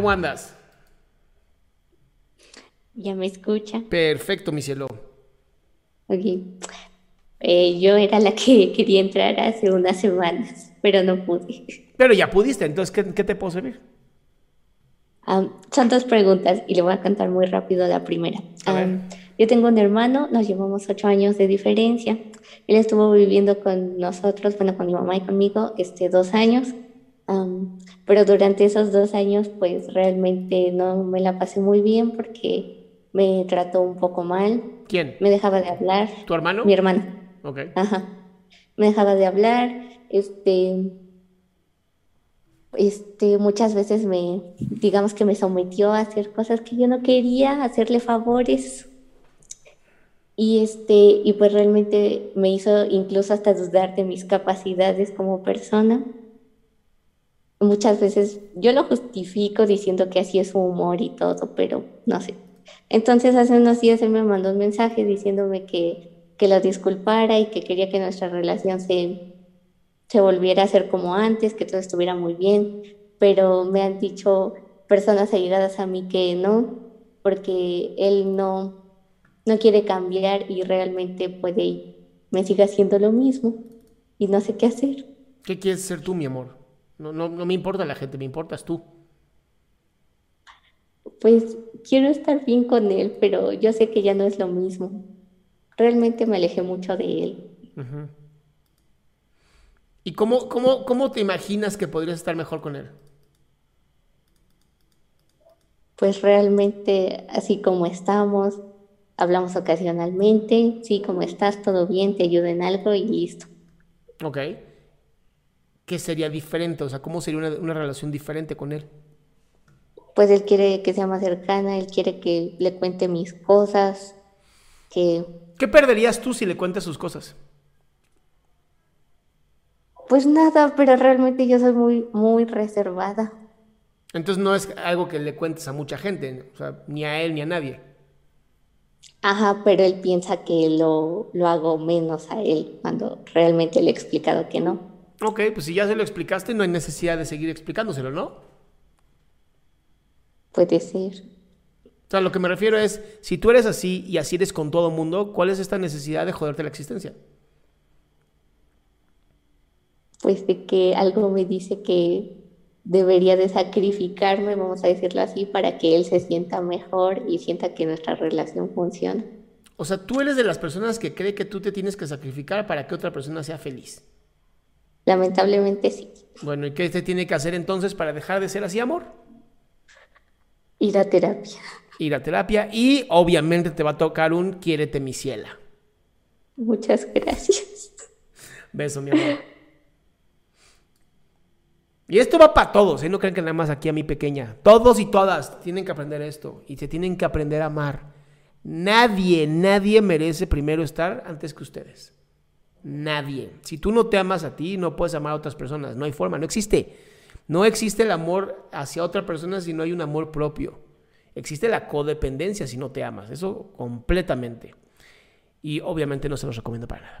¿Cómo andas? Ya me escucha. Perfecto, mi cielo. Ok. Eh, yo era la que quería entrar hace unas semanas, pero no pude. Pero ya pudiste, entonces, ¿qué, qué te puedo servir? Am, son dos preguntas y le voy a contar muy rápido la primera. Am, yo tengo un hermano, nos llevamos ocho años de diferencia. Él estuvo viviendo con nosotros, bueno, con mi mamá y conmigo, este, dos años. Am, pero durante esos dos años, pues realmente no me la pasé muy bien porque me trató un poco mal, ¿Quién? me dejaba de hablar. ¿Tu hermano? Mi hermano. Ok. Ajá. Me dejaba de hablar, este, este, muchas veces me, digamos que me sometió a hacer cosas que yo no quería, hacerle favores. Y este, y pues realmente me hizo incluso hasta dudar de mis capacidades como persona. Muchas veces yo lo justifico diciendo que así es su humor y todo, pero no sé. Entonces hace unos días él me mandó un mensaje diciéndome que, que lo disculpara y que quería que nuestra relación se, se volviera a ser como antes, que todo estuviera muy bien, pero me han dicho personas allegadas a mí que no, porque él no, no quiere cambiar y realmente puede y me sigue haciendo lo mismo y no sé qué hacer. ¿Qué quieres ser tú, mi amor? No, no, no me importa la gente, me importas tú. Pues quiero estar bien con él, pero yo sé que ya no es lo mismo. Realmente me alejé mucho de él. ¿Y cómo, cómo, cómo te imaginas que podrías estar mejor con él? Pues realmente así como estamos, hablamos ocasionalmente, sí, como estás, todo bien, te ayudo en algo y listo. Ok. ¿Qué sería diferente? O sea, ¿cómo sería una, una relación diferente con él? Pues él quiere que sea más cercana, él quiere que le cuente mis cosas, que ¿Qué perderías tú si le cuentas sus cosas? pues nada, pero realmente yo soy muy, muy reservada. Entonces no es algo que le cuentes a mucha gente, o sea, ni a él ni a nadie. Ajá, pero él piensa que lo, lo hago menos a él cuando realmente le he explicado que no. Ok, pues si ya se lo explicaste, no hay necesidad de seguir explicándoselo, ¿no? Puede ser. O sea, lo que me refiero es, si tú eres así y así eres con todo mundo, ¿cuál es esta necesidad de joderte la existencia? Pues de que algo me dice que debería de sacrificarme, vamos a decirlo así, para que él se sienta mejor y sienta que nuestra relación funciona. O sea, tú eres de las personas que cree que tú te tienes que sacrificar para que otra persona sea feliz. Lamentablemente sí. Bueno, ¿y qué se tiene que hacer entonces para dejar de ser así, amor? Ir a terapia. Ir a terapia y obviamente te va a tocar un quiérete mi ciela. Muchas gracias. Beso, mi amor. Y esto va para todos, ¿eh? No crean que nada más aquí a mi pequeña. Todos y todas tienen que aprender esto y se tienen que aprender a amar. Nadie, nadie merece primero estar antes que ustedes. Nadie. Si tú no te amas a ti, no puedes amar a otras personas. No hay forma, no existe. No existe el amor hacia otra persona si no hay un amor propio. Existe la codependencia si no te amas. Eso completamente. Y obviamente no se los recomiendo para nada.